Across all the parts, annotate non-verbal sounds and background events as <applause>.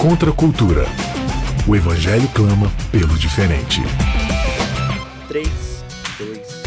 Contra a cultura. O Evangelho clama pelo diferente. 3, 2,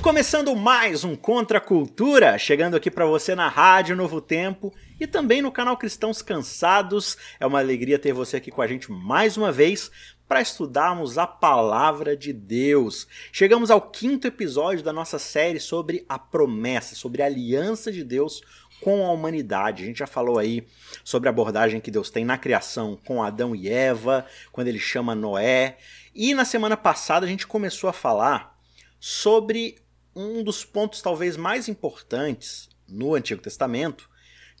Começando mais um Contra a Cultura, chegando aqui para você na Rádio Novo Tempo e também no canal Cristãos Cansados. É uma alegria ter você aqui com a gente mais uma vez para estudarmos a palavra de Deus. Chegamos ao quinto episódio da nossa série sobre a promessa, sobre a aliança de Deus com a humanidade. A gente já falou aí sobre a abordagem que Deus tem na criação com Adão e Eva, quando ele chama Noé. E na semana passada a gente começou a falar sobre um dos pontos talvez mais importantes no Antigo Testamento,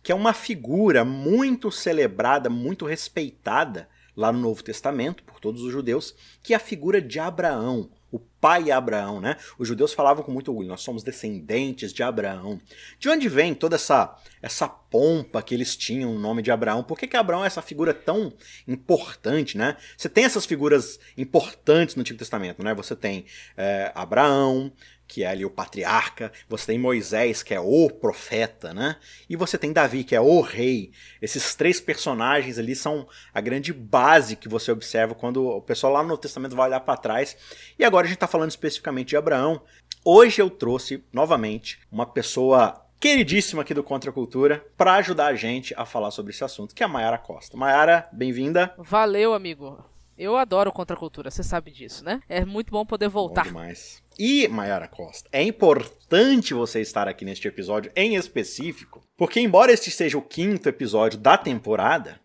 que é uma figura muito celebrada, muito respeitada lá no Novo Testamento por todos os judeus, que é a figura de Abraão o pai Abraão, né? Os judeus falavam com muito orgulho, nós somos descendentes de Abraão. De onde vem toda essa essa pompa que eles tinham o nome de Abraão? Por que, que Abraão é essa figura tão importante, né? Você tem essas figuras importantes no Antigo Testamento, né? Você tem é, Abraão, que é ali o patriarca, você tem Moisés, que é o profeta, né? E você tem Davi, que é o rei. Esses três personagens ali são a grande base que você observa quando o pessoal lá no Testamento vai olhar para trás. E agora a gente está falando especificamente de Abraão. Hoje eu trouxe novamente uma pessoa queridíssima aqui do Contra Cultura para ajudar a gente a falar sobre esse assunto, que é a Mayara Costa. Mayara, bem-vinda. Valeu, amigo. Eu adoro contracultura, você sabe disso, né? É muito bom poder voltar. Bom demais. E, Mayara Costa, é importante você estar aqui neste episódio em específico, porque embora este seja o quinto episódio da temporada,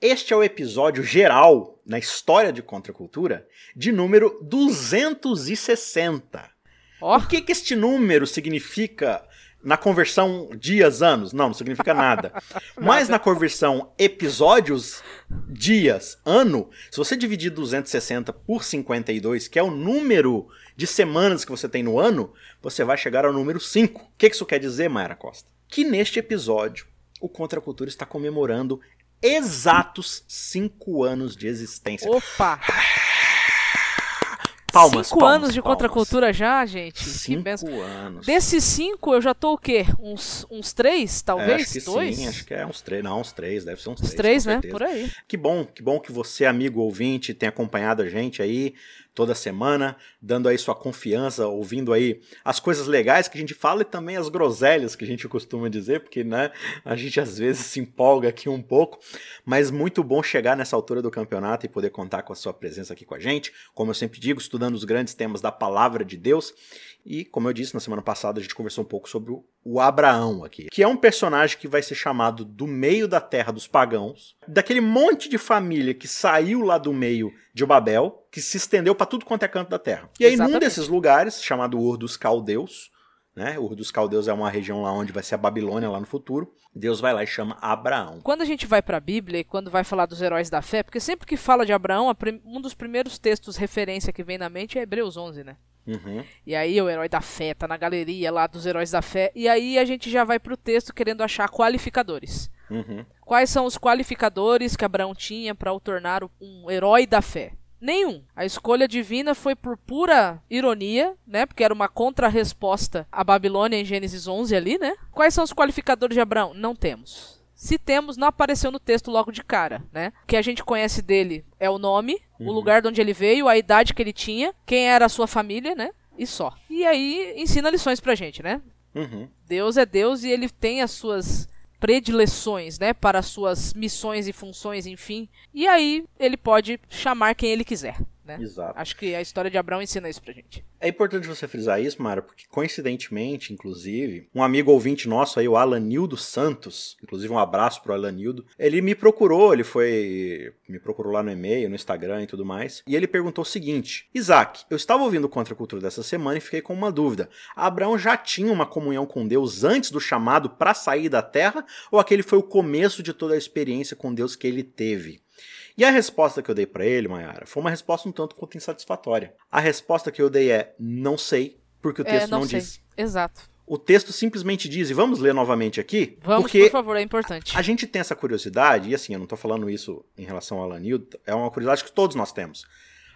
este é o episódio geral na história de contracultura de número 260. Oh. O que, que este número significa na conversão dias, anos, não, não significa nada. <laughs> Mas na conversão episódios, dias, ano, se você dividir 260 por 52, que é o número de semanas que você tem no ano, você vai chegar ao número 5. O que isso quer dizer, Mayara Costa? Que neste episódio, o Contra a Cultura está comemorando exatos 5 anos de existência. Opa! <sighs> Palmas, cinco palmas, anos de palmas. contracultura já, gente. Cinco anos. Desses cinco, eu já tô o quê? Uns, uns três, talvez? É, acho que Dois? sim, acho que é uns três. Não, uns três, deve ser uns, Uns três. três, com né? certeza. Por aí. Que bom, que bom que você, amigo ouvinte, tem acompanhado a gente aí toda semana, dando aí sua confiança, ouvindo aí as coisas legais que a gente fala e também as groselhas que a gente costuma dizer, porque né, a gente às vezes se empolga aqui um pouco, mas muito bom chegar nessa altura do campeonato e poder contar com a sua presença aqui com a gente, como eu sempre digo, estudando os grandes temas da palavra de Deus. E, como eu disse na semana passada, a gente conversou um pouco sobre o, Abraão aqui, que é um personagem que vai ser chamado do meio da terra dos pagãos, daquele monte de família que saiu lá do meio de Babel, que se estendeu para tudo quanto é canto da terra. E aí, num Exatamente. desses lugares, chamado Ur dos Caldeus, né? Ur dos Caldeus é uma região lá onde vai ser a Babilônia lá no futuro. Deus vai lá e chama Abraão. Quando a gente vai pra Bíblia e quando vai falar dos heróis da fé, porque sempre que fala de Abraão, a um dos primeiros textos referência que vem na mente é Hebreus 11, né? Uhum. E aí o herói da fé tá na galeria lá dos heróis da fé. E aí a gente já vai pro texto querendo achar qualificadores. Uhum. Quais são os qualificadores que Abraão tinha para o tornar um herói da fé? Nenhum. A escolha divina foi por pura ironia, né? Porque era uma contrarresposta à Babilônia em Gênesis 11 ali, né? Quais são os qualificadores de Abraão? Não temos. Se temos, não apareceu no texto logo de cara, né? O que a gente conhece dele é o nome, o lugar de onde ele veio, a idade que ele tinha, quem era a sua família, né? E só. E aí ensina lições pra gente, né? Uhum. Deus é Deus e ele tem as suas predileções, né, para as suas missões e funções, enfim. E aí ele pode chamar quem ele quiser, né? Exato. Acho que a história de Abraão ensina isso pra gente. É importante você frisar isso, Mara, porque coincidentemente, inclusive, um amigo ouvinte nosso aí, o Alanildo Santos, inclusive um abraço pro Alanildo, ele me procurou, ele foi. me procurou lá no e-mail, no Instagram e tudo mais, e ele perguntou o seguinte: Isaac, eu estava ouvindo o Contra a Cultura dessa semana e fiquei com uma dúvida. Abraão já tinha uma comunhão com Deus antes do chamado para sair da terra, ou aquele foi o começo de toda a experiência com Deus que ele teve? E a resposta que eu dei para ele, Mayara, foi uma resposta um tanto quanto insatisfatória. A resposta que eu dei é não sei, porque o texto é, não, não diz. Exato. O texto simplesmente diz, e vamos ler novamente aqui, Vamos, porque por favor, é importante. a gente tem essa curiosidade, e assim, eu não tô falando isso em relação ao Alanildo, é uma curiosidade que todos nós temos.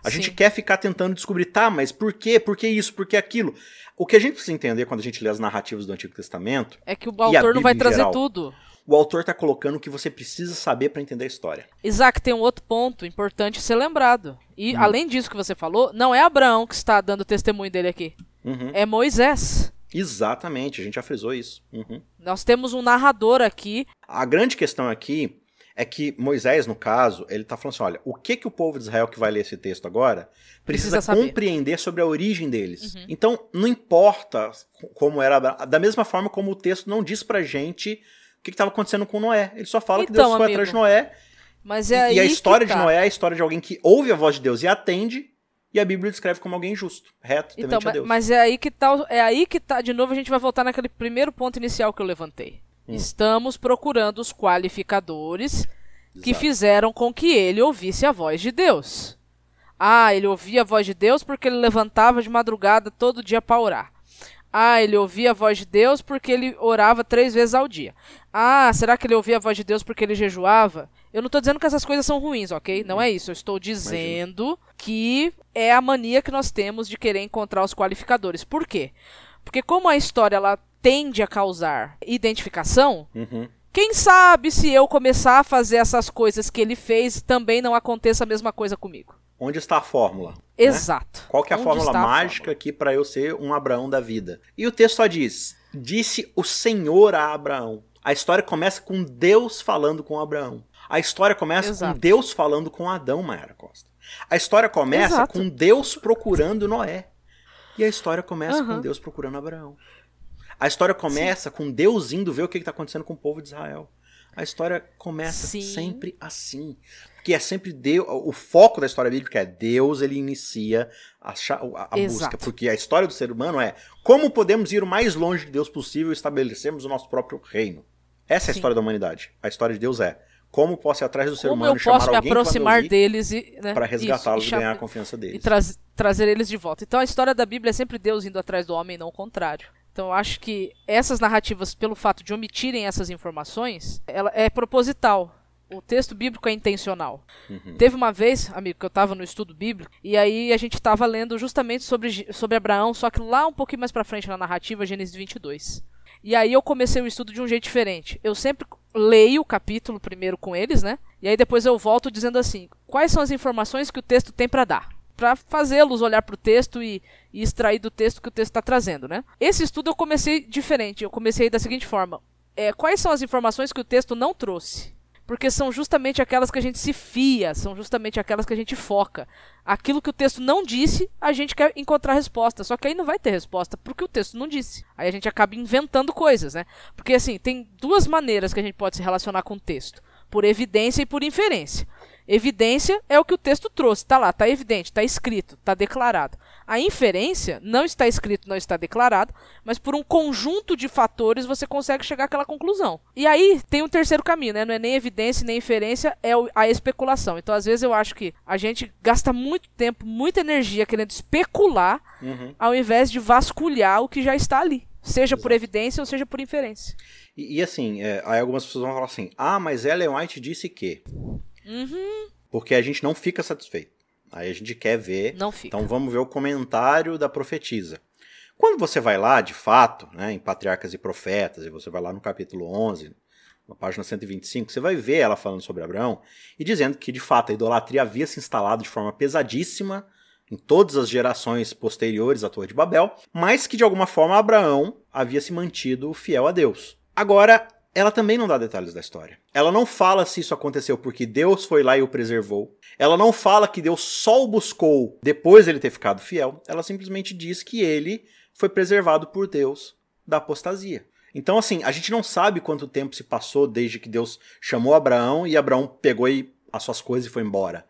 A gente Sim. quer ficar tentando descobrir, tá, mas por quê? Por que isso? Por que aquilo? O que a gente precisa entender quando a gente lê as narrativas do Antigo Testamento É que o a autor não vai trazer geral? tudo. O autor está colocando o que você precisa saber para entender a história. Isaac, tem um outro ponto importante ser lembrado. E hum. além disso que você falou, não é Abraão que está dando testemunho dele aqui. Uhum. É Moisés. Exatamente, a gente já frisou isso. Uhum. Nós temos um narrador aqui. A grande questão aqui é que Moisés, no caso, ele está falando assim: olha, o que, que o povo de Israel que vai ler esse texto agora precisa, precisa compreender sobre a origem deles. Uhum. Então, não importa como era. Da mesma forma como o texto não diz pra gente o que estava acontecendo com Noé. Ele só fala então, que Deus foi amigo, atrás de Noé. Mas é e, e a história de tá. Noé é a história de alguém que ouve a voz de Deus e atende. E a Bíblia descreve como alguém justo, reto, então, temente a Deus. Mas é aí que tá, é aí que tá, de novo a gente vai voltar naquele primeiro ponto inicial que eu levantei. Hum. Estamos procurando os qualificadores Exato. que fizeram com que ele ouvisse a voz de Deus. Ah, ele ouvia a voz de Deus porque ele levantava de madrugada todo dia para orar. Ah, ele ouvia a voz de Deus porque ele orava três vezes ao dia. Ah, será que ele ouvia a voz de Deus porque ele jejuava? Eu não estou dizendo que essas coisas são ruins, ok? Não é isso. Eu estou dizendo que é a mania que nós temos de querer encontrar os qualificadores. Por quê? Porque como a história ela tende a causar identificação, uhum. quem sabe se eu começar a fazer essas coisas que ele fez, também não aconteça a mesma coisa comigo. Onde está a fórmula? Né? Exato. Né? Qual que é a Onde fórmula mágica fórmula? aqui para eu ser um Abraão da vida? E o texto só diz: Disse o Senhor a Abraão. A história começa com Deus falando com Abraão. A história começa Exato. com Deus falando com Adão, Mayara Costa. A história começa Exato. com Deus procurando Noé. E a história começa uhum. com Deus procurando Abraão. A história começa Sim. com Deus indo ver o que está acontecendo com o povo de Israel. A história começa Sim. sempre assim. Porque é sempre Deus. O foco da história bíblica é Deus, ele inicia a, a, a busca. Porque a história do ser humano é como podemos ir o mais longe de Deus possível e estabelecermos o nosso próprio reino. Essa é a história da humanidade. A história de Deus é como posso ir atrás do ser como humano e chamar alguém me aproximar deles e né, para resgatá-los e, e, ganhar a confiança deles. E tra trazer eles de volta. Então a história da Bíblia é sempre Deus indo atrás do homem, não o contrário. Então eu acho que essas narrativas, pelo fato de omitirem essas informações, ela é proposital. O texto bíblico é intencional. Uhum. Teve uma vez, amigo, que eu estava no estudo bíblico, e aí a gente estava lendo justamente sobre, sobre Abraão, só que lá um pouquinho mais para frente na narrativa, Gênesis 22. E aí eu comecei o estudo de um jeito diferente. Eu sempre leio o capítulo primeiro com eles, né? E aí depois eu volto dizendo assim: quais são as informações que o texto tem para dar? Para fazê-los olhar para o texto e, e, extrair do texto que o texto está trazendo, né? Esse estudo eu comecei diferente. Eu comecei da seguinte forma: é, quais são as informações que o texto não trouxe? Porque são justamente aquelas que a gente se fia, são justamente aquelas que a gente foca. Aquilo que o texto não disse, a gente quer encontrar resposta, só que aí não vai ter resposta, porque o texto não disse. Aí a gente acaba inventando coisas, né? Porque assim, tem duas maneiras que a gente pode se relacionar com o texto: por evidência e por inferência. Evidência é o que o texto trouxe, está lá, está evidente, está escrito, está declarado. A inferência não está escrito, não está declarado, mas por um conjunto de fatores você consegue chegar àquela conclusão. E aí tem um terceiro caminho, né? Não é nem evidência nem inferência, é a especulação. Então, às vezes eu acho que a gente gasta muito tempo, muita energia querendo especular, uhum. ao invés de vasculhar o que já está ali. Seja Exato. por evidência ou seja por inferência. E, e assim, é, aí algumas pessoas vão falar assim: ah, mas Ellen White disse que. Uhum. Porque a gente não fica satisfeito. Aí a gente quer ver. Não fica. Então vamos ver o comentário da profetisa. Quando você vai lá, de fato, né, em Patriarcas e Profetas, e você vai lá no capítulo 11, na página 125, você vai ver ela falando sobre Abraão e dizendo que, de fato, a idolatria havia se instalado de forma pesadíssima em todas as gerações posteriores à Torre de Babel, mas que, de alguma forma, Abraão havia se mantido fiel a Deus. Agora, ela também não dá detalhes da história. Ela não fala se isso aconteceu porque Deus foi lá e o preservou. Ela não fala que Deus só o buscou depois de ele ter ficado fiel. Ela simplesmente diz que ele foi preservado por Deus da apostasia. Então, assim, a gente não sabe quanto tempo se passou desde que Deus chamou Abraão e Abraão pegou as suas coisas e foi embora.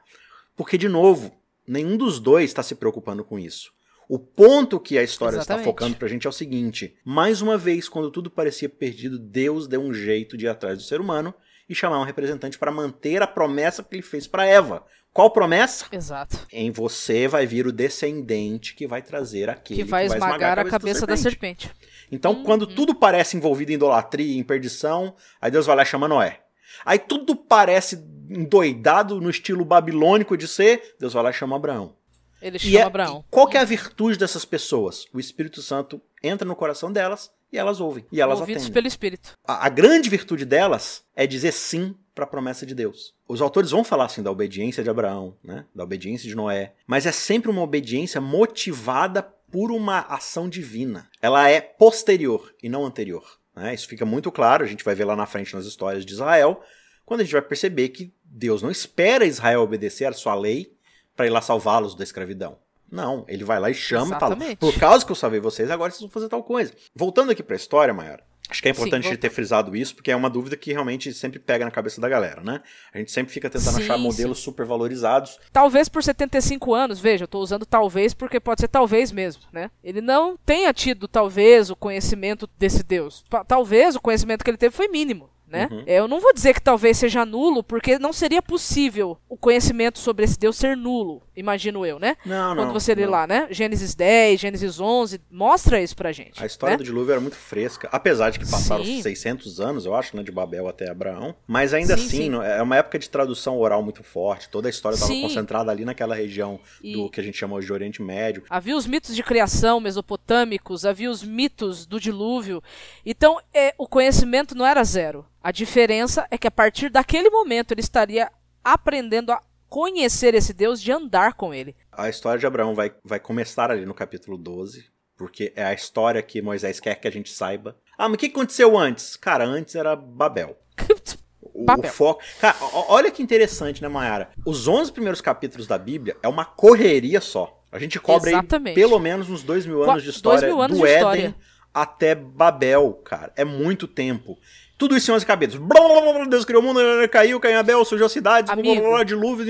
Porque, de novo, nenhum dos dois está se preocupando com isso. O ponto que a história Exatamente. está focando pra gente é o seguinte: mais uma vez, quando tudo parecia perdido, Deus deu um jeito de ir atrás do ser humano e chamar um representante para manter a promessa que ele fez para Eva. Qual promessa? Exato. Em você vai vir o descendente que vai trazer aquele que vai, que vai esmagar, esmagar, a cabeça, a cabeça da, serpente. da, serpente. Então, hum, quando hum. tudo parece envolvido em idolatria, em perdição, aí Deus vai lá e chama Noé. Aí tudo parece endoidado no estilo babilônico de ser, Deus vai lá e chama Abraão. Ele chama é, Abraão. Qual que é a virtude dessas pessoas? O Espírito Santo entra no coração delas E elas ouvem. E elas Movidos atendem. pelo Espírito. A, a grande virtude delas é dizer sim para a promessa de Deus. Os autores vão falar assim da obediência de Abraão, né? da obediência de Noé, mas é sempre uma obediência motivada por uma ação divina. Ela é posterior e não anterior. Né? Isso fica muito claro, a gente vai ver lá na frente nas histórias de Israel, quando a gente vai perceber que Deus não espera Israel obedecer a sua lei para ir lá salvá-los da escravidão. Não, ele vai lá e chama e fala: por causa que eu salvei vocês, agora vocês vão fazer tal coisa. Voltando aqui para a história, Mayara, acho que é importante Sim, gente ter frisado isso, porque é uma dúvida que realmente sempre pega na cabeça da galera, né? A gente sempre fica tentando Sim, achar modelos super valorizados. Talvez por 75 anos, veja, eu tô usando talvez porque pode ser talvez mesmo, né? Ele não tenha tido, talvez, o conhecimento desse Deus. Talvez o conhecimento que ele teve foi mínimo. Né? Uhum. É, Eu não vou dizer que talvez seja nulo, porque não seria possível o conhecimento sobre esse Deus ser nulo, imagino eu, né? Não, não. Quando você lê não. lá, né? Gênesis 10, Gênesis 11, mostra isso pra gente. A história né? do dilúvio era muito fresca, apesar de que passaram Sim. 600 anos, eu acho, né, de Babel até Abraão. Mas ainda Sim, assim, sim. não- é uma época de tradução oral muito forte. Toda a história estava concentrada ali naquela região E- do que a gente chama hoje de Oriente Médio. Havia os mitos de criação mesopotâmicos, havia os mitos do dilúvio. Então, é, o conhecimento não era zero. A diferença é que a partir daquele momento ele estaria aprendendo a conhecer esse Deus, de andar com ele. A história de Abraão vai, vai começar ali no capítulo 12, porque é a história que Moisés quer que a gente saiba. Ah, mas o que aconteceu antes? Cara, antes era Babel. <laughs> O, o foco. Cara, olha que interessante, né, Mayara? Os 11 primeiros capítulos da Bíblia é uma correria só. A gente cobre aí pelo menos uns dois mil Qua- anos de história anos do de Éden história. até Babel, cara. É muito tempo. Tudo isso em 11 capítulos. Blá, blá, blá, Deus criou o mundo, caiu, caiu Abel, surgiu cidades, dilúvio.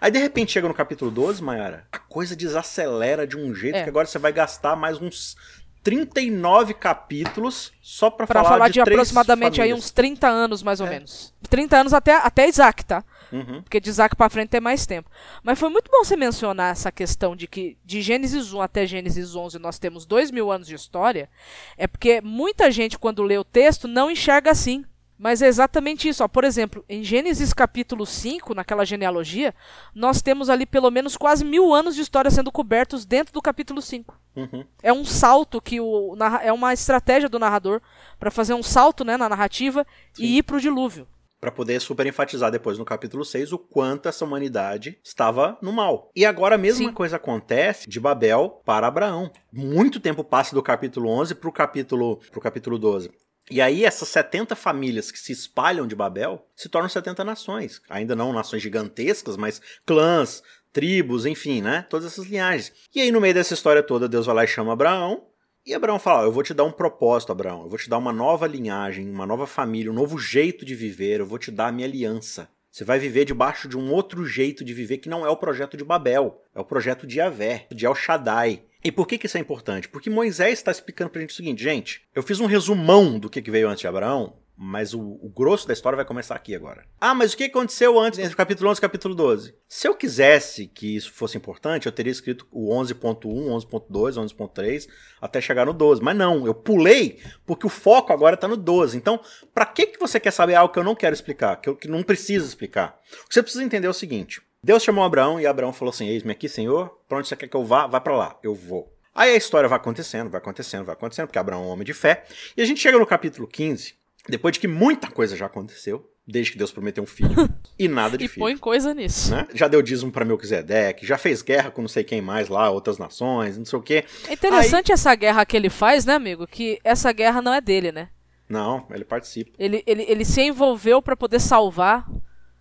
Aí de repente chega no capítulo 12, Mayara, a coisa desacelera de um jeito É. que agora você vai gastar mais uns 39 capítulos só pra, Para falar, falar de, três aproximadamente aí famílias. uns 30 anos, mais ou É. menos. 30 anos até, até Isaac, tá? Uhum. Porque de Isaac pra frente tem mais tempo. Mas foi muito bom você mencionar essa questão de que de Gênesis 1 até Gênesis 11 nós temos dois mil anos de história. É porque muita gente, quando lê o texto, não enxerga assim. Mas é exatamente isso. Ó. Por exemplo, em Gênesis capítulo 5, naquela genealogia, nós temos ali pelo menos quase mil anos de história sendo cobertos dentro do capítulo 5. Uhum. É um salto que o é uma estratégia do narrador para fazer um salto né, na narrativa e ir pro dilúvio. Pra poder super enfatizar depois no capítulo 6 o quanto essa humanidade estava no mal. E agora a mesma Sim. coisa acontece de Babel para Abraão. Muito tempo passa do capítulo 11 pro capítulo, pro capítulo 12. E aí essas 70 famílias que se espalham de Babel se tornam 70 nações. Ainda não nações gigantescas, mas clãs, tribos, enfim, né? Todas essas linhagens. E aí no meio dessa história toda, Deus vai lá e chama Abraão. E Abraão fala: Eu vou te dar um propósito, Abraão. Eu vou te dar uma nova linhagem, uma nova família, um novo jeito de viver. Eu vou te dar a minha aliança. Você vai viver debaixo de um outro jeito de viver que não é o projeto de Babel, é o projeto de Yahvé, de El Shaddai. E por que, que isso é importante? Porque Moisés está explicando pra gente o seguinte, gente, eu fiz um resumão do que veio antes de Abraão, mas o, o grosso da história vai começar aqui agora. Ah, mas o que aconteceu antes, entre o capítulo 11 e o capítulo 12? Se eu quisesse que isso fosse importante, eu teria escrito o 11.1, 11.2, 11.3, até chegar no 12. Mas não, eu pulei porque o foco agora tá no 12. Então, pra que, que você quer saber algo que eu não quero explicar, que eu que não preciso explicar? O que você precisa entender é o seguinte. Deus chamou Abraão e Abraão falou assim: Eis-me aqui, Senhor, pra onde você quer que eu vá? Vai pra lá, eu vou. Aí a história vai acontecendo, vai acontecendo, vai acontecendo, porque Abraão é um homem de fé. E a gente chega no capítulo 15, depois de que muita coisa já aconteceu, desde que Deus prometeu um filho, <laughs> e nada de E filho. põe coisa nisso. Né? Já deu dízimo pra Melquisedeque, já fez guerra com não sei quem mais lá, outras nações, não sei o quê. É interessante essa guerra que ele faz, né, amigo? Que essa guerra não é dele, né? Não, ele participa. Ele, ele, ele se envolveu para poder salvar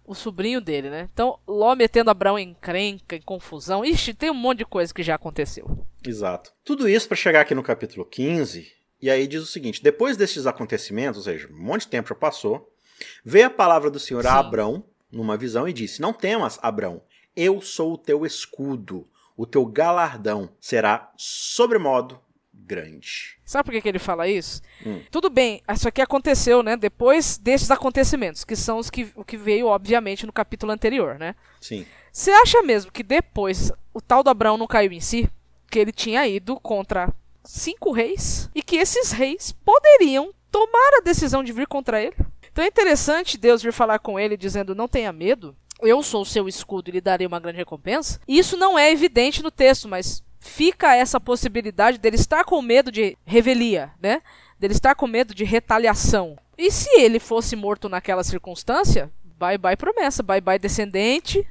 o sobrinho dele, né? Então, Ló metendo Abraão em encrenca, em confusão. Ixi, tem um monte de coisa que já aconteceu. Exato. Tudo isso pra chegar aqui no capítulo 15, e aí diz o seguinte: depois destes acontecimentos, ou seja, um monte de tempo já passou, veio a palavra do Senhor a Sim. Abrão numa visão e disse: Não temas, Abrão, eu sou o teu escudo, o teu galardão será sobremodo grande. Sabe por que, que ele fala isso? Hum. Tudo bem, isso aqui aconteceu, né? Depois desses acontecimentos, que são os que, o que veio, obviamente, no capítulo anterior, né? Sim. Você acha mesmo que depois o tal do Abraão não caiu em si? Que ele tinha ido contra cinco reis e que esses reis poderiam tomar a decisão de vir contra ele? Então é interessante Deus vir falar com ele dizendo: Não tenha medo, eu sou o seu escudo e lhe darei uma grande recompensa. Isso não é evidente no texto, mas fica essa possibilidade dele estar com medo de revelia, né? Dele estar com medo de retaliação. E se ele fosse morto naquela circunstância, bye bye promessa, bye bye descendente,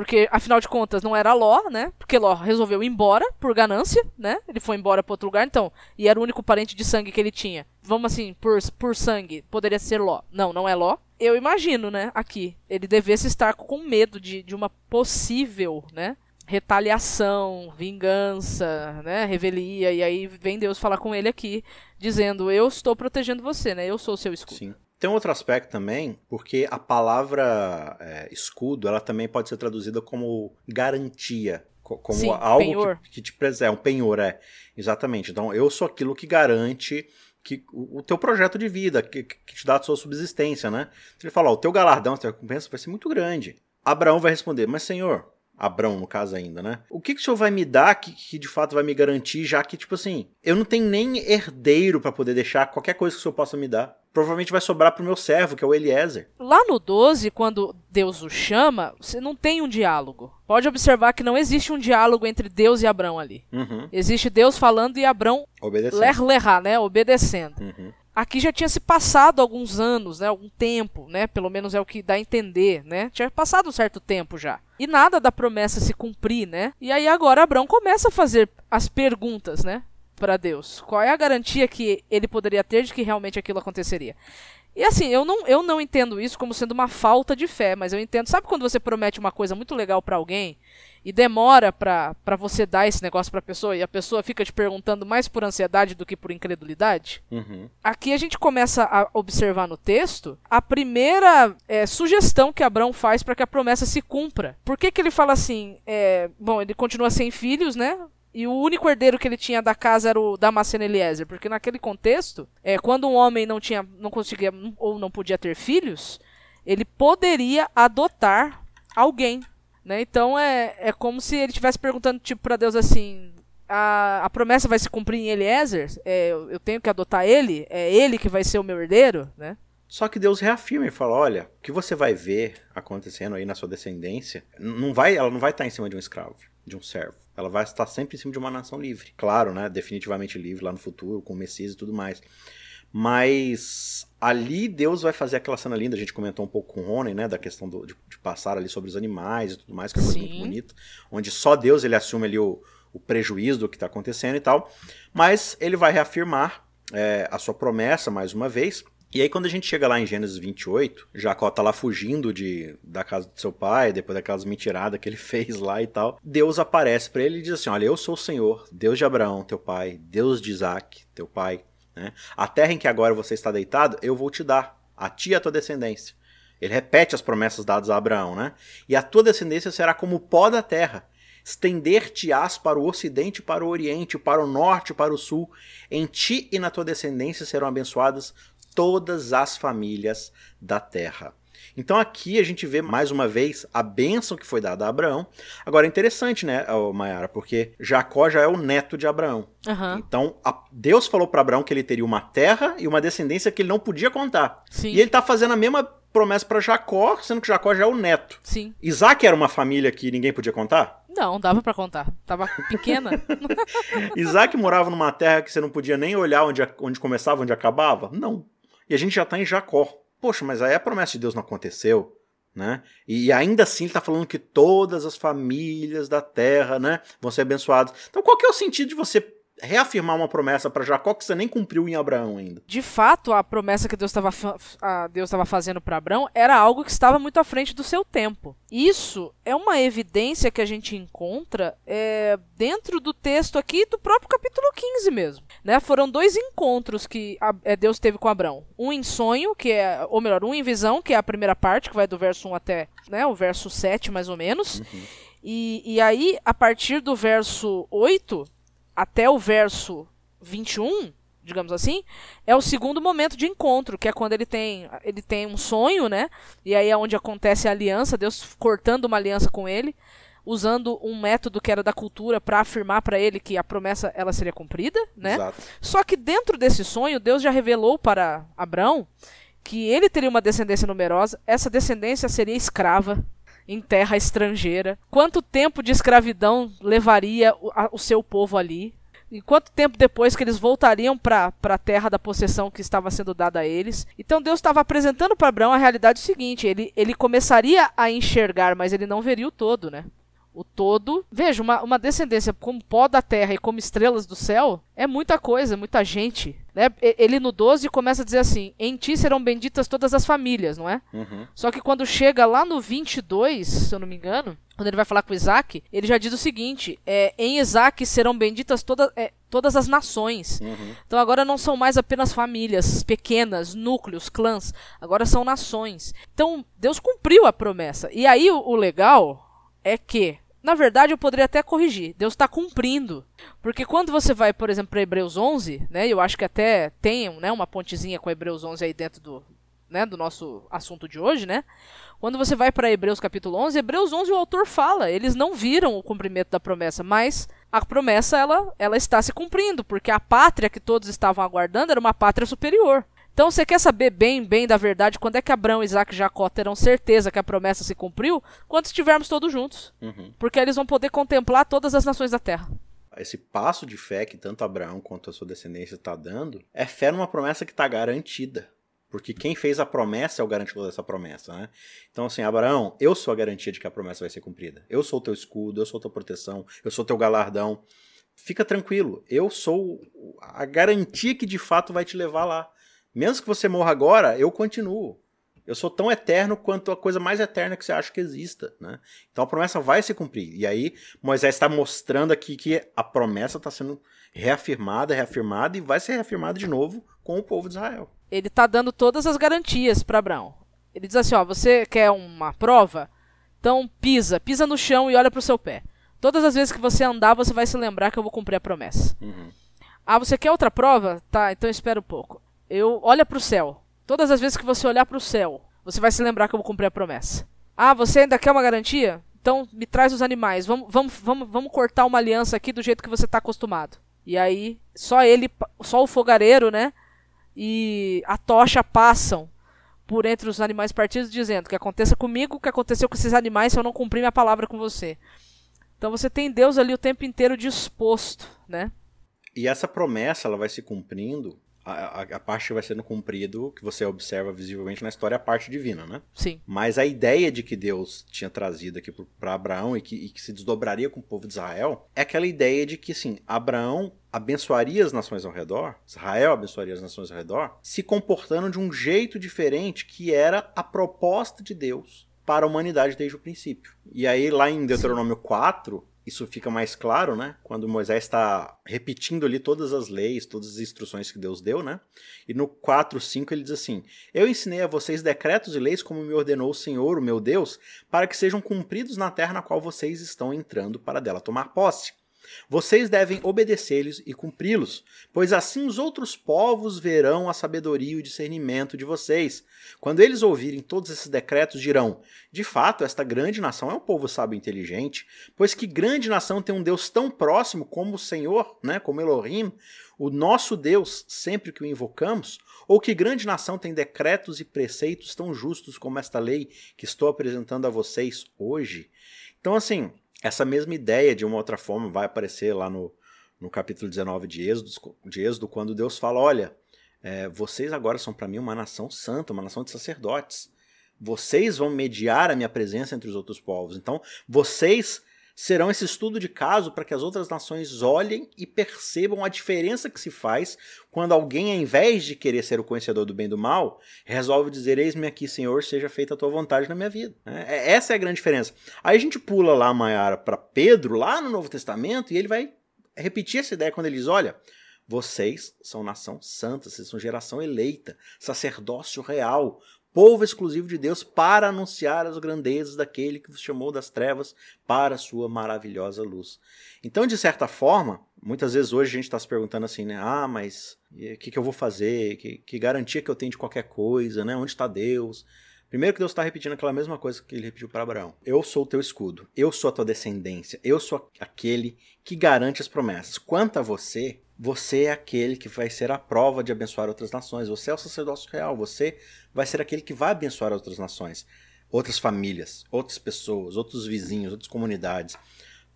porque afinal de contas não era Ló, né? Porque Ló resolveu ir embora por ganância, né? Ele foi embora para outro lugar, então, e era o único parente de sangue que ele tinha. Vamos assim, por, por sangue, poderia ser Ló. Não, não é Ló. Eu imagino, né, aqui, ele devesse estar com medo de, de uma possível, né, retaliação, vingança, né, revelia, e aí vem Deus falar com ele aqui, dizendo: "Eu estou protegendo você, né? Eu sou seu escudo". Sim. Tem um outro aspecto também, porque a palavra é, escudo, ela também pode ser traduzida como garantia, como Sim, algo que, que te preserva, um penhor, é. Exatamente. Então, eu sou aquilo que garante que o teu projeto de vida, que, que te dá a sua subsistência, né? Ele fala, ó, o teu galardão, a tua recompensa vai ser muito grande. Abraão vai responder, mas senhor, Abrão no caso ainda, né? O que, que o senhor vai me dar que, que de fato vai me garantir, já que, tipo assim, eu não tenho nem herdeiro pra poder deixar qualquer coisa que o senhor possa me dar. Provavelmente vai sobrar pro meu servo, que é o Eliezer. Lá no 12, quando Deus o chama, você não tem um diálogo. Pode observar que não existe um diálogo entre Deus e Abrão ali. Uhum. Existe Deus falando e Abrão Obedecendo. ler lerá, né, obedecendo. Uhum. Aqui já tinha se passado alguns anos, né, algum tempo, né, pelo menos é o que dá a entender, né? Tinha passado um certo tempo já. E nada da promessa se cumprir, né? E aí agora Abrão começa a fazer as perguntas, né, para Deus. Qual é a garantia que ele poderia ter de que realmente aquilo aconteceria? E assim, eu não, eu não entendo isso como sendo uma falta de fé, mas eu entendo. Sabe quando você promete uma coisa muito legal pra alguém e demora pra pra você dar esse negócio pra pessoa e a pessoa fica te perguntando mais por ansiedade do que por incredulidade? Uhum. Aqui a gente começa a observar no texto a primeira é, sugestão que Abraão faz para que a promessa se cumpra. Por que, que ele fala assim? é, bom, ele continua sem filhos, né? E o único herdeiro que ele tinha da casa era o Damasceno Eliezer, porque naquele contexto, é, quando um homem não tinha, não conseguia ou não podia ter filhos, ele poderia adotar alguém, né? Então é, é como se ele estivesse perguntando tipo para Deus assim, a, a promessa vai se cumprir em Eliezer? É, eu, eu tenho que adotar ele? É ele que vai ser o meu herdeiro, né? Só que Deus reafirma e fala: olha, o que você vai ver acontecendo aí na sua descendência, não vai, ela não vai estar em cima de um escravo, de um servo. Ela vai estar sempre em cima de uma nação livre. Claro, né? Definitivamente livre lá no futuro, com o Messias e tudo mais. Mas ali Deus vai fazer aquela cena linda, a gente comentou um pouco com o Ronen, né? Da questão do- de, de passar ali sobre os animais e tudo mais, que é uma coisa muito bonita. Onde só Deus ele assume ali o, o prejuízo do que está acontecendo e tal. Mas ele vai reafirmar é, a sua promessa mais uma vez. E aí, quando a gente chega lá em Gênesis 28, Jacó tá lá fugindo de, da casa do seu pai, depois daquelas mentiradas que ele <laughs> fez lá e tal. Deus aparece para ele e diz assim: Olha, eu sou o Senhor, Deus de Abraão, teu pai, Deus de Isaac, teu pai. Né? A terra em que agora você está deitado, eu vou te dar, a ti e a tua descendência. Ele repete as promessas dadas a Abraão, né? E a tua descendência será como o pó da terra. Estender-te-ás para o ocidente, para o oriente, para o norte, para o sul. Em ti e na tua descendência serão abençoadas todas as famílias da terra. Então aqui a gente vê mais uma vez a bênção que foi dada a Abraão. Agora é interessante, né, Mayara, porque Jacó já é o neto de Abraão. Aham. Então a- Deus falou para Abraão que ele teria uma terra e uma descendência que ele não podia contar. Sim. E ele tá fazendo a mesma promessa para Jacó, sendo que Jacó já é o neto. Sim. Isaac era uma família que ninguém podia contar? Não, dava pra contar. Tava pequena. <laughs> Isaac morava numa terra que você não podia nem olhar onde, onde começava, onde acabava? Não. E a gente já tá em Jacó. Poxa, mas aí a promessa de Deus não aconteceu, né? E ainda assim ele tá falando que todas as famílias da terra, né, vão ser abençoadas. Então qual que é o sentido de você reafirmar uma promessa para Jacó que você nem cumpriu em Abraão ainda? De fato, a promessa que Deus estava Deus estava fazendo para Abraão era algo que estava muito à frente do seu tempo. Isso é uma evidência que a gente encontra é, dentro do texto aqui do próprio capítulo 15 mesmo. Né? Foram dois encontros que é, Deus teve com Abraão. Um em sonho, que é, ou melhor, um em visão, que é a primeira parte, que vai do verso 1 até né, o verso 7, mais ou menos. E, e aí, a partir do verso 8 até o verso 21, digamos assim, é o segundo momento de encontro, que é quando ele tem, ele tem um sonho, né? E aí é onde acontece a aliança, Deus cortando uma aliança com ele, usando um método que era da cultura para afirmar para ele que a promessa ela seria cumprida, né? Exato. Só que dentro desse sonho, Deus já revelou para Abraão que ele teria uma descendência numerosa, essa descendência seria escrava, em terra estrangeira. Quanto tempo de escravidão levaria o, a, o seu povo ali? E quanto tempo depois que eles voltariam para a terra da possessão que estava sendo dada a eles? Então Deus estava apresentando para Abraão a realidade seguinte: ele, ele começaria a enxergar, mas ele não veria o todo, né? O todo. Veja, uma, uma descendência como pó da terra e como estrelas do céu é muita coisa, muita gente. Né? Ele no 12 começa a dizer assim: Em ti serão benditas todas as famílias, não é? Uhum. Só que quando chega lá no 22, se eu não me engano, quando ele vai falar com Isaac, ele já diz o seguinte: é, Em Isaac serão benditas toda, é, todas as nações. Uhum. Então agora não são mais apenas famílias pequenas, núcleos, clãs, agora são nações. Então Deus cumpriu a promessa. E aí o, o legal é que, na verdade, eu poderia até corrigir. Deus está cumprindo. Porque quando você vai, por exemplo, para Hebreus 11, né, eu acho que até tem né, uma pontezinha com Hebreus 11 aí dentro do, né, do nosso assunto de hoje, né? Quando você vai para Hebreus capítulo 11, Hebreus 11 o autor fala, eles não viram o cumprimento da promessa, mas a promessa ela, ela está se cumprindo, porque a pátria que todos estavam aguardando era uma pátria superior. Então, você quer saber bem, bem da verdade, quando é que Abraão, Isaac e Jacó terão certeza que a promessa se cumpriu? Quando estivermos todos juntos. Uhum. Porque eles vão poder contemplar todas as nações da terra. Esse passo de fé que tanto Abraão quanto a sua descendência está dando é fé numa promessa que está garantida. Porque quem fez a promessa é o garantidor dessa promessa, né? Então, assim, Abraão, eu sou a garantia de que a promessa vai ser cumprida. Eu sou o teu escudo, eu sou a tua proteção, eu sou o teu galardão. Fica tranquilo, eu sou a garantia que de fato vai te levar lá. Mesmo que você morra agora, eu continuo. Eu sou tão eterno quanto a coisa mais eterna que você acha que exista, né? Então a promessa vai se cumprir. E aí Moisés está mostrando aqui que a promessa está sendo reafirmada, reafirmada e vai ser reafirmada de novo com o povo de Israel. Ele está dando todas as garantias para Abraão. Ele diz assim: ó, você quer uma prova? Então pisa, pisa no chão e olha para o seu pé. Todas as vezes que você andar, você vai se lembrar que eu vou cumprir a promessa. Uhum. Ah, você quer outra prova? Tá, então espera um pouco eu olha para o céu. Todas as vezes que você olhar para o céu, você vai se lembrar que eu vou cumprir a promessa. Ah, você ainda quer uma garantia? Então me traz os animais. Vamos, vamos, vamos, vamos cortar uma aliança aqui do jeito que você está acostumado. E aí, só ele, só o fogareiro, né? E a tocha passam por entre os animais partidos, dizendo que aconteça comigo o que aconteceu com esses animais se eu não cumprir minha palavra com você. Então você tem Deus ali o tempo inteiro disposto, né? E essa promessa ela vai se cumprindo a, a, parte que vai sendo cumprido, que você observa visivelmente na história, é a parte divina, né? Sim. Mas a ideia de que Deus tinha trazido aqui para Abraão e que, e que se desdobraria com o povo de Israel é aquela ideia de que, assim, Abraão abençoaria as nações ao redor, Israel abençoaria as nações ao redor, se comportando de um jeito diferente que era a proposta de Deus para a humanidade desde o princípio. E aí, lá em Deuteronômio Sim. 4, isso fica mais claro, né? Quando Moisés está repetindo ali todas as leis, todas as instruções que Deus deu, né? E no 4, 5 ele diz assim: Eu ensinei a vocês decretos e leis como me ordenou o Senhor, o meu Deus, para que sejam cumpridos na terra na qual vocês estão entrando para dela tomar posse. Vocês devem obedecê-los e cumpri-los, pois assim os outros povos verão a sabedoria e o discernimento de vocês. Quando eles ouvirem todos esses decretos, dirão: De fato, esta grande nação é um povo sábio e inteligente, pois que grande nação tem um Deus tão próximo como o Senhor, né, como Elohim, o nosso Deus, sempre que o invocamos? Ou que grande nação tem decretos e preceitos tão justos como esta lei que estou apresentando a vocês hoje? Então, assim, essa mesma ideia, de uma outra forma, vai aparecer lá no, no capítulo 19 de Êxodo, de Êxodo quando Deus fala: Olha, é, vocês agora são para mim uma nação santa, uma nação de sacerdotes. Vocês vão mediar a minha presença entre os outros povos. Então, vocês serão esse estudo de caso para que as outras nações olhem e percebam a diferença que se faz quando alguém, ao invés de querer ser o conhecedor do bem e do mal, resolve dizer: Eis-me aqui, Senhor, seja feita a tua vontade na minha vida. É, é, essa é a grande diferença. Aí a gente pula lá, Maiara, para Pedro, lá no Novo Testamento, e ele vai repetir essa ideia quando ele diz: Olha. Vocês são nação santa, vocês são geração eleita, sacerdócio real, povo exclusivo de Deus para anunciar as grandezas daquele que vos chamou das trevas para a sua maravilhosa luz. Então, de certa forma, muitas vezes hoje a gente está se perguntando assim, né? Ah, mas o que, que, eu vou fazer? Que, que, garantia que eu tenho de qualquer coisa, né? Onde está Deus? Primeiro que Deus está repetindo aquela mesma coisa que ele repetiu para Abraão. Eu sou o teu escudo, eu sou a tua descendência, eu sou aquele que garante as promessas. Quanto a você, você é aquele que vai ser a prova de abençoar outras nações. Você é o sacerdócio real, você vai ser aquele que vai abençoar outras nações. outras famílias, outras pessoas, outros vizinhos, outras comunidades.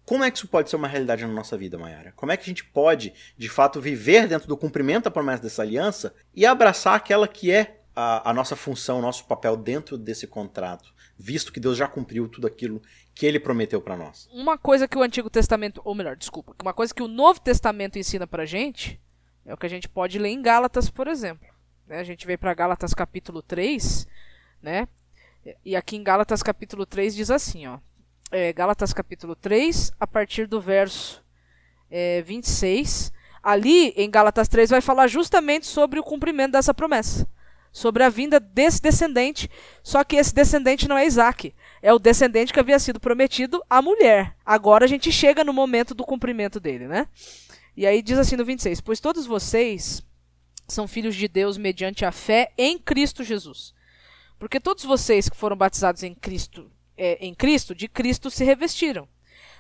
Como é que isso pode ser uma realidade na nossa vida, Mayara? Como é que a gente pode, de fato, viver dentro do cumprimento da promessa dessa aliança e abraçar aquela que é a, a nossa função, o nosso papel dentro desse contrato, visto que Deus já cumpriu tudo aquilo que ele prometeu para nós? Uma coisa que o Antigo Testamento, ou melhor, desculpa, uma coisa que o Novo Testamento ensina pra gente é o que a gente pode ler em Gálatas, por exemplo. Né? A gente vem para Gálatas capítulo 3, né? E aqui em Gálatas capítulo 3 diz assim, ó é, Gálatas capítulo 3, a partir do verso é, 26. Ali, em Gálatas 3, vai falar justamente sobre o cumprimento dessa promessa. Sobre a vinda desse descendente. Só que esse descendente não é Isaac. É o descendente que havia sido prometido à mulher. Agora a gente chega no momento do cumprimento dele, né? E aí diz assim no 26: Pois todos vocês são filhos de Deus mediante a fé em Cristo Jesus. Porque todos vocês que foram batizados em Cristo é, em Cristo, de Cristo se revestiram.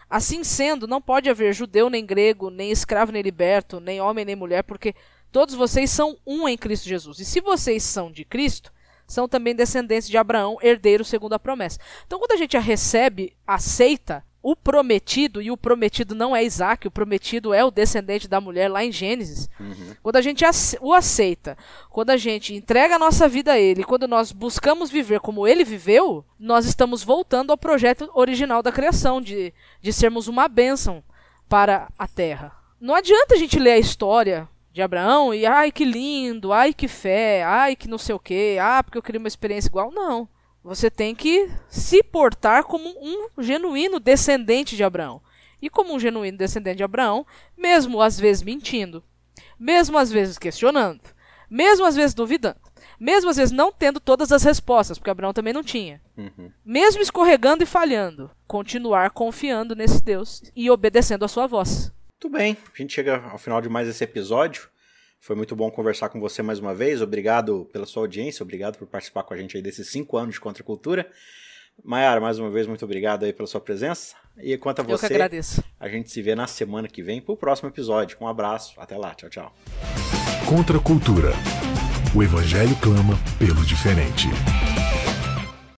Assim sendo, não pode haver judeu nem grego, nem escravo nem liberto, nem homem nem mulher, porque todos vocês são um em Cristo Jesus. E se vocês são de Cristo, são também descendentes de Abraão, herdeiros segundo a promessa. Então, quando a gente a recebe, aceita, o prometido, e o prometido não é Isaac, o prometido é o descendente da mulher lá em Gênesis. Uhum. Quando a gente o aceita, quando a gente entrega a nossa vida a ele, quando nós buscamos viver como ele viveu, nós estamos voltando ao projeto original da criação, de, de sermos uma bênção para a terra. Não adianta a gente ler a história de Abraão e ai que lindo, ai que fé, ai que não sei o que, ah, porque eu queria uma experiência igual. Não. Você tem que se portar como um genuíno descendente de Abraão. E como um genuíno descendente de Abraão, mesmo às vezes mentindo, mesmo às vezes questionando, mesmo às vezes duvidando, mesmo às vezes não tendo todas as respostas, porque Abraão também não tinha, uhum. mesmo escorregando e falhando, continuar confiando nesse Deus e obedecendo a sua voz. Muito bem, a gente chega ao final de mais esse episódio. Foi muito bom conversar com você mais uma vez. Obrigado pela sua audiência, obrigado por participar com a gente aí desses cinco anos de Contracultura. Maiara, mais uma vez, muito obrigado aí pela sua presença. E quanto a você, Eu que agradeço. a gente se vê na semana que vem para o próximo episódio. Um abraço, até lá, tchau, tchau. Contra a cultura. O Evangelho clama pelo diferente.